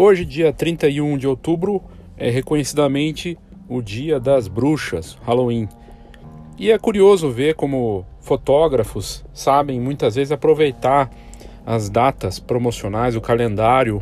Hoje, dia 31 de outubro, é reconhecidamente o Dia das Bruxas, Halloween. E é curioso ver como fotógrafos sabem muitas vezes aproveitar as datas promocionais, o calendário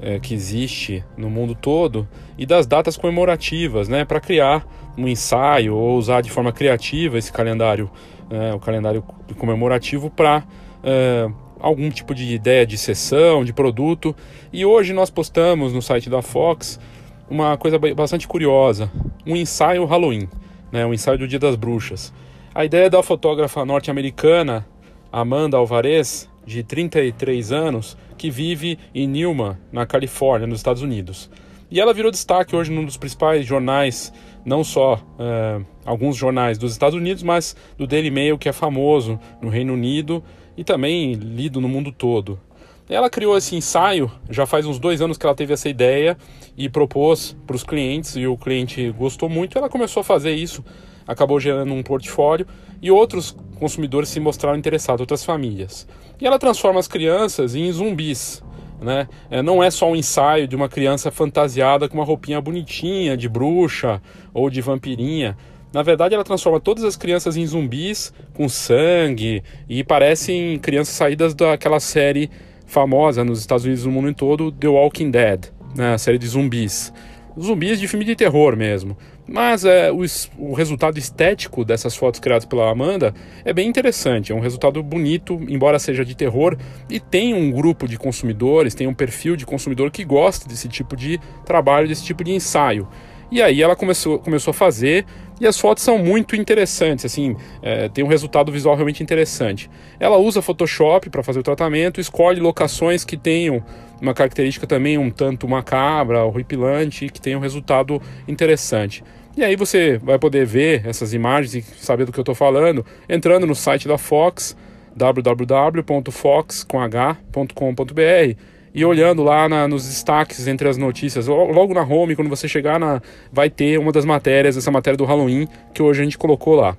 é, que existe no mundo todo e das datas comemorativas, né, para criar um ensaio ou usar de forma criativa esse calendário, é, o calendário comemorativo para é, algum tipo de ideia de sessão, de produto. E hoje nós postamos no site da Fox uma coisa bastante curiosa, um ensaio Halloween, né, um ensaio do Dia das Bruxas. A ideia da fotógrafa norte-americana Amanda Alvarez, de 33 anos, que vive em Newman, na Califórnia, nos Estados Unidos. E ela virou destaque hoje num dos principais jornais, não só é, alguns jornais dos Estados Unidos, mas do Daily Mail, que é famoso no Reino Unido e também lido no mundo todo. Ela criou esse ensaio, já faz uns dois anos que ela teve essa ideia e propôs para os clientes, e o cliente gostou muito. Ela começou a fazer isso, acabou gerando um portfólio e outros consumidores se mostraram interessados, outras famílias. E ela transforma as crianças em zumbis. Né? É, não é só um ensaio de uma criança fantasiada com uma roupinha bonitinha de bruxa ou de vampirinha. Na verdade, ela transforma todas as crianças em zumbis com sangue e parecem crianças saídas daquela série famosa nos Estados Unidos e no mundo todo, The Walking Dead, né, a série de zumbis. Zumbis de filme de terror mesmo. Mas é, o, o, resultado estético dessas fotos criadas pela Amanda é bem interessante. É um resultado bonito, embora seja de terror, e tem um grupo de consumidores, tem um perfil de consumidor que gosta desse tipo de trabalho, desse tipo de ensaio. E aí ela começou, começou a fazer e as fotos são muito interessantes, assim, é, tem um resultado visual realmente interessante. Ela usa Photoshop para fazer o tratamento, escolhe locações que tenham uma característica também um tanto macabra, horripilante, que tenham um resultado interessante. E aí você vai poder ver essas imagens e saber do que eu estou falando entrando no site da Fox, www.fox.com.br e olhando lá na, nos destaques entre as notícias, logo na home, quando você chegar na. vai ter uma das matérias, essa matéria do Halloween, que hoje a gente colocou lá.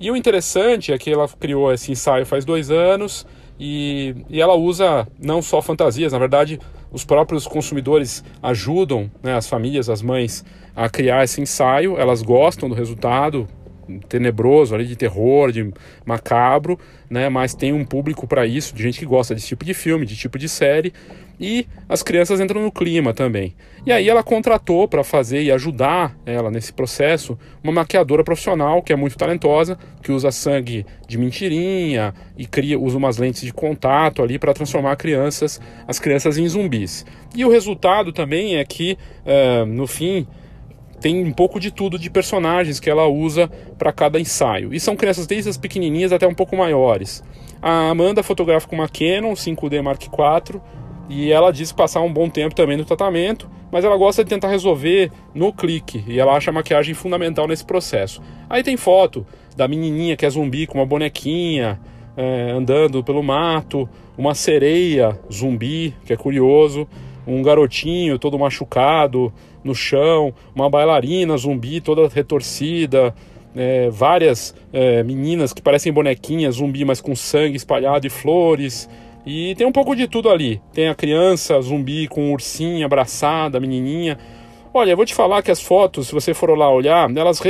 E o interessante é que ela criou esse ensaio faz dois anos e, e ela usa não só fantasias, na verdade, os próprios consumidores ajudam né, as famílias, as mães, a criar esse ensaio, elas gostam do resultado, tenebroso ali de terror, de macabro, né? Mas tem um público para isso, de gente que gosta desse tipo de filme, de tipo de série, e as crianças entram no clima também. E aí ela contratou para fazer e ajudar ela nesse processo uma maquiadora profissional que é muito talentosa, que usa sangue de mentirinha e cria usa umas lentes de contato ali para transformar crianças, as crianças em zumbis. E o resultado também é que uh, no fim tem um pouco de tudo de personagens que ela usa para cada ensaio. E são crianças desde as pequenininhas até um pouco maiores. A Amanda fotografa com uma Canon 5D Mark IV e ela diz passar um bom tempo também no tratamento, mas ela gosta de tentar resolver no clique e ela acha a maquiagem fundamental nesse processo. Aí tem foto da menininha que é zumbi com uma bonequinha é, andando pelo mato, uma sereia zumbi que é curioso, um garotinho todo machucado no chão, uma bailarina zumbi toda retorcida, é, várias é, meninas que parecem bonequinhas zumbi, mas com sangue espalhado e flores. E tem um pouco de tudo ali. Tem a criança zumbi com um ursinho abraçada, menininha. Olha, eu vou te falar que as fotos, se você for lá olhar, elas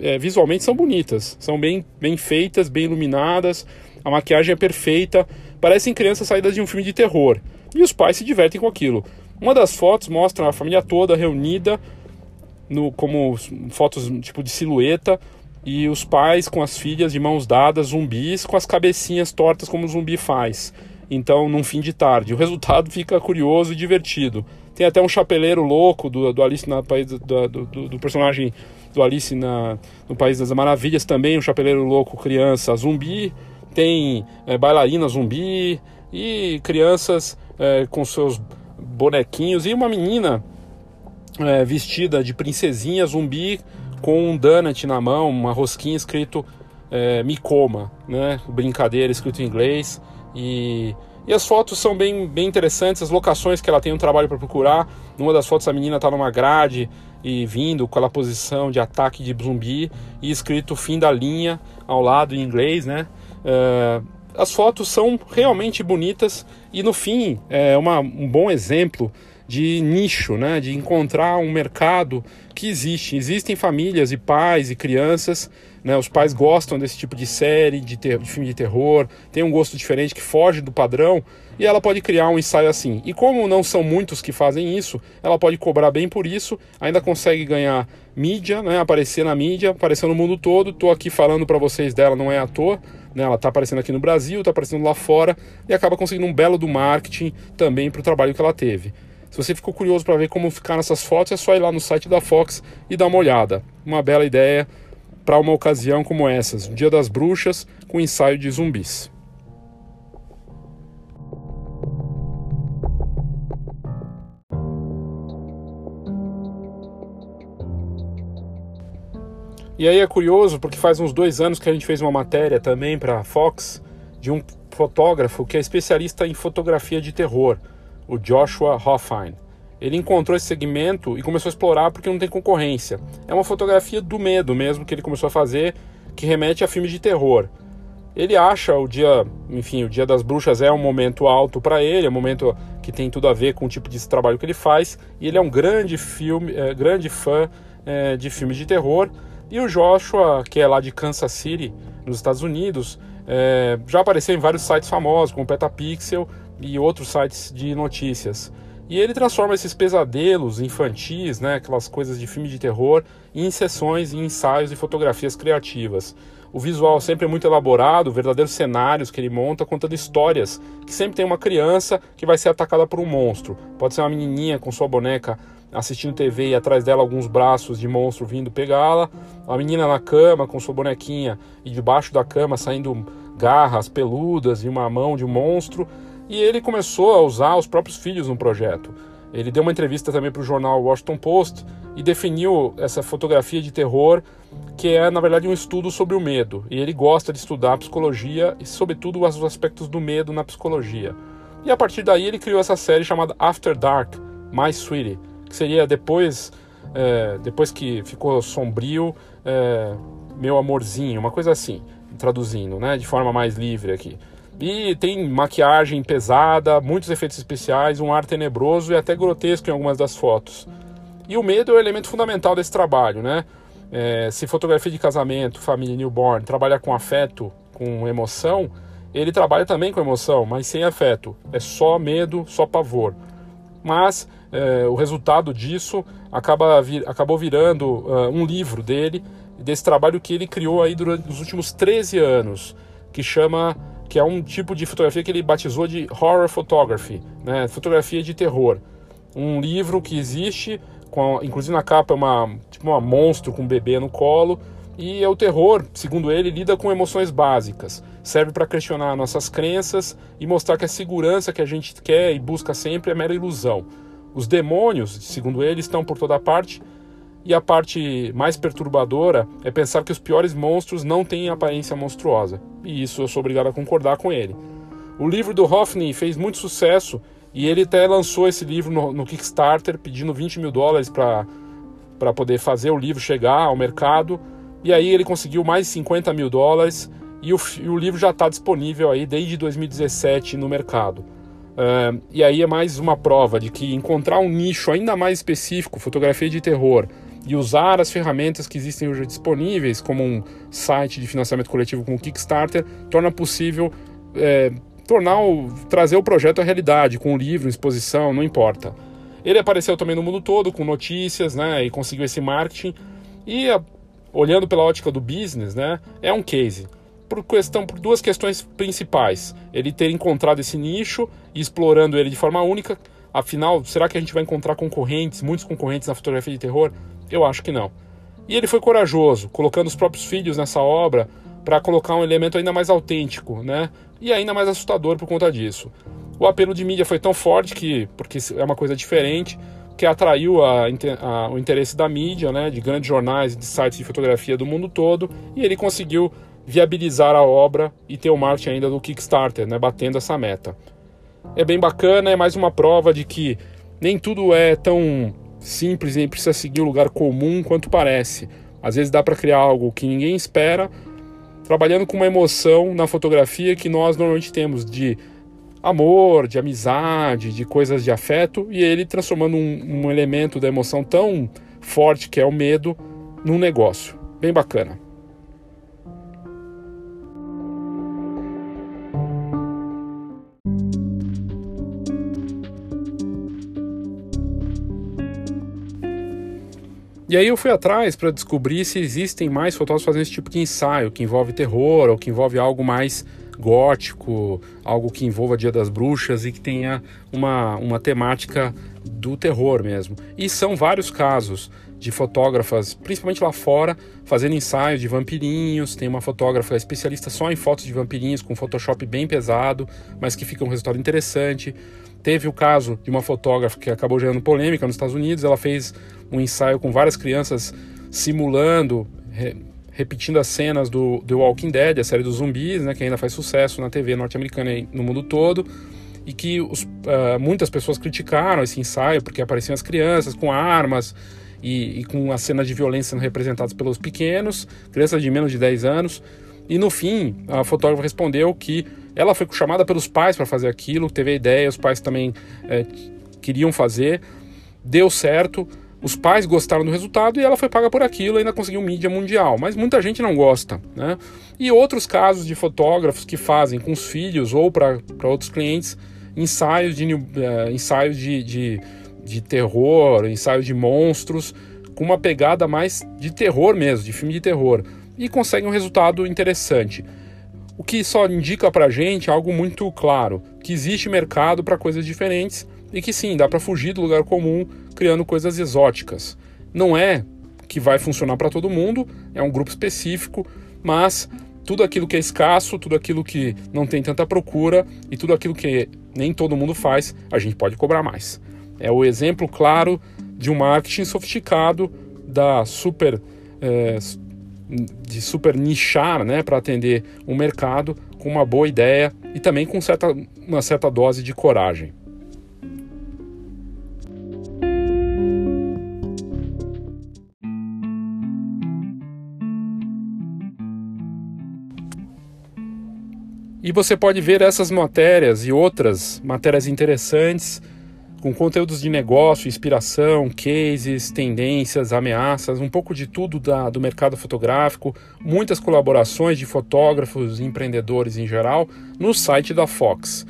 é, visualmente são bonitas. São bem, bem feitas, bem iluminadas. A maquiagem é perfeita. Parecem crianças saídas de um filme de terror. E os pais se divertem com aquilo. Uma das fotos mostra a família toda reunida no, como fotos tipo de silhueta e os pais com as filhas de mãos dadas, zumbis, com as cabecinhas tortas como o zumbi faz. Então, num fim de tarde. O resultado fica curioso e divertido. Tem até um chapeleiro louco do, do Alice na país do, do, do, personagem do Alice na, no País das Maravilhas também, um chapeleiro louco criança zumbi. Tem é, bailarina zumbi e crianças é, com seus bonequinhos e uma menina é, vestida de princesinha zumbi com um donut na mão, uma rosquinha escrito é, me coma, né? Brincadeira escrito em inglês e e as fotos são bem, bem interessantes, as locações que ela tem um trabalho para procurar. Numa das fotos a menina está numa grade e vindo com aquela posição de ataque de zumbi e escrito fim da linha ao lado em inglês, né? Uh, as fotos são realmente bonitas e no fim é uma, um bom exemplo de nicho, né? de encontrar um mercado que existe. Existem famílias e pais e crianças, né? os pais gostam desse tipo de série, de, ter, de filme de terror, tem um gosto diferente que foge do padrão e ela pode criar um ensaio assim. E como não são muitos que fazem isso, ela pode cobrar bem por isso, ainda consegue ganhar mídia, né? aparecer na mídia, aparecer no mundo todo. Estou aqui falando para vocês dela, não é à toa. Né? Ela está aparecendo aqui no Brasil, está aparecendo lá fora e acaba conseguindo um belo do marketing também para o trabalho que ela teve. Se você ficou curioso para ver como ficar nessas fotos, é só ir lá no site da Fox e dar uma olhada. Uma bela ideia para uma ocasião como essas, o Dia das Bruxas com ensaio de zumbis. E aí é curioso porque faz uns dois anos que a gente fez uma matéria também para a Fox de um fotógrafo que é especialista em fotografia de terror o Joshua Hoffine. Ele encontrou esse segmento e começou a explorar porque não tem concorrência. É uma fotografia do medo mesmo que ele começou a fazer, que remete a filmes de terror. Ele acha o dia, enfim, o Dia das Bruxas é um momento alto para ele, é um momento que tem tudo a ver com o tipo de trabalho que ele faz, e ele é um grande filme, é, grande fã é, de filmes de terror. E o Joshua, que é lá de Kansas City, nos Estados Unidos, é, já apareceu em vários sites famosos, como Petapixel, e outros sites de notícias. E ele transforma esses pesadelos infantis, né, aquelas coisas de filme de terror, em sessões, em ensaios e fotografias criativas. O visual sempre é muito elaborado, verdadeiros cenários que ele monta, contando histórias, que sempre tem uma criança que vai ser atacada por um monstro. Pode ser uma menininha com sua boneca assistindo TV e atrás dela alguns braços de monstro vindo pegá-la, a menina na cama com sua bonequinha e debaixo da cama saindo garras peludas e uma mão de um monstro. E ele começou a usar os próprios filhos no projeto. Ele deu uma entrevista também para o jornal Washington Post e definiu essa fotografia de terror, que é na verdade um estudo sobre o medo. E ele gosta de estudar a psicologia e, sobretudo, os aspectos do medo na psicologia. E a partir daí ele criou essa série chamada After Dark, My Sweetie, que seria depois, é, depois que ficou sombrio, é, meu amorzinho, uma coisa assim, traduzindo, né, de forma mais livre aqui. E tem maquiagem pesada, muitos efeitos especiais, um ar tenebroso e até grotesco em algumas das fotos. E o medo é o elemento fundamental desse trabalho, né? É, se fotografia de casamento, família newborn trabalha com afeto, com emoção, ele trabalha também com emoção, mas sem afeto. É só medo, só pavor. Mas é, o resultado disso acaba vir, acabou virando uh, um livro dele, desse trabalho que ele criou aí durante os últimos 13 anos, que chama que é um tipo de fotografia que ele batizou de horror photography, né? fotografia de terror. Um livro que existe, com, inclusive na capa é uma, tipo uma monstro com um bebê no colo, e é o terror, segundo ele, lida com emoções básicas. Serve para questionar nossas crenças e mostrar que a segurança que a gente quer e busca sempre é mera ilusão. Os demônios, segundo ele, estão por toda parte e a parte mais perturbadora é pensar que os piores monstros não têm aparência monstruosa. E isso eu sou obrigado a concordar com ele. O livro do Hoffney fez muito sucesso e ele até lançou esse livro no, no Kickstarter pedindo 20 mil dólares para poder fazer o livro chegar ao mercado. E aí ele conseguiu mais 50 mil dólares e o, e o livro já está disponível aí desde 2017 no mercado. Uh, e aí é mais uma prova de que encontrar um nicho ainda mais específico, fotografia de terror, e usar as ferramentas que existem hoje disponíveis, como um site de financiamento coletivo com o Kickstarter, torna possível é, tornar o, trazer o projeto à realidade, com livro, exposição, não importa. Ele apareceu também no mundo todo com notícias, né, e conseguiu esse marketing. E a, olhando pela ótica do business, né, é um case. Por, questão, por duas questões principais. Ele ter encontrado esse nicho e explorando ele de forma única. Afinal, será que a gente vai encontrar concorrentes, muitos concorrentes na fotografia de terror? Eu acho que não. E ele foi corajoso, colocando os próprios filhos nessa obra para colocar um elemento ainda mais autêntico, né? E ainda mais assustador por conta disso. O apelo de mídia foi tão forte que, porque é uma coisa diferente, que atraiu a, a, o interesse da mídia, né, de grandes jornais e de sites de fotografia do mundo todo, e ele conseguiu viabilizar a obra e ter o marketing ainda do Kickstarter, né, batendo essa meta. É bem bacana, é mais uma prova de que nem tudo é tão simples, nem precisa seguir o um lugar comum quanto parece. Às vezes dá para criar algo que ninguém espera, trabalhando com uma emoção na fotografia que nós normalmente temos de amor, de amizade, de coisas de afeto, e ele transformando um, um elemento da emoção tão forte que é o medo num negócio. Bem bacana. E aí eu fui atrás para descobrir se existem mais fotógrafos fazendo esse tipo de ensaio, que envolve terror ou que envolve algo mais gótico, algo que envolva Dia das Bruxas e que tenha uma, uma temática do terror mesmo. E são vários casos de fotógrafas, principalmente lá fora, fazendo ensaios de vampirinhos. Tem uma fotógrafa especialista só em fotos de vampirinhos, com Photoshop bem pesado, mas que fica um resultado interessante. Teve o caso de uma fotógrafa que acabou gerando polêmica nos Estados Unidos. Ela fez um ensaio com várias crianças simulando repetindo as cenas do The Walking Dead, a série dos zumbis, né, que ainda faz sucesso na TV norte-americana e no mundo todo, e que os, uh, muitas pessoas criticaram esse ensaio porque apareciam as crianças com armas e, e, com as cenas de violência sendo representadas pelos pequenos, crianças de menos de 10 anos. E no fim, a fotógrafa respondeu que ela foi chamada pelos pais para fazer aquilo, teve a ideia, os pais também é, queriam fazer, deu certo os pais gostaram do resultado e ela foi paga por aquilo e ainda conseguiu mídia mundial. Mas muita gente não gosta. Né? E outros casos de fotógrafos que fazem com os filhos ou para outros clientes ensaios de, uh, ensaios de, de, de terror, ensaios de monstros, com uma pegada mais de terror mesmo, de filme de terror. E conseguem um resultado interessante. O que só indica pra gente algo muito claro, que existe mercado para coisas diferentes e que sim, dá para fugir do lugar comum criando coisas exóticas. Não é que vai funcionar para todo mundo, é um grupo específico, mas tudo aquilo que é escasso, tudo aquilo que não tem tanta procura e tudo aquilo que nem todo mundo faz, a gente pode cobrar mais. É o exemplo claro de um marketing sofisticado da super é, de super nichar, né, para atender um mercado com uma boa ideia e também com certa, uma certa dose de coragem. E você pode ver essas matérias e outras matérias interessantes com conteúdos de negócio, inspiração, cases, tendências, ameaças, um pouco de tudo da, do mercado fotográfico, muitas colaborações de fotógrafos e empreendedores em geral no site da Fox.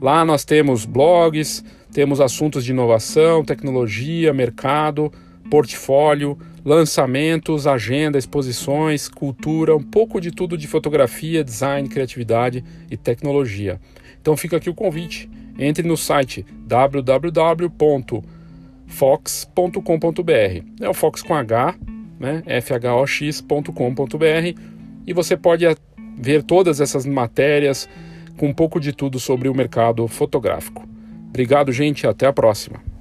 Lá nós temos blogs, temos assuntos de inovação, tecnologia, mercado, portfólio, lançamentos, agenda, exposições, cultura, um pouco de tudo de fotografia, design, criatividade e tecnologia. Então fica aqui o convite. Entre no site www.fox.com.br. É o Fox com H, né? fhox.com.br e você pode ver todas essas matérias com um pouco de tudo sobre o mercado fotográfico. Obrigado, gente, até a próxima.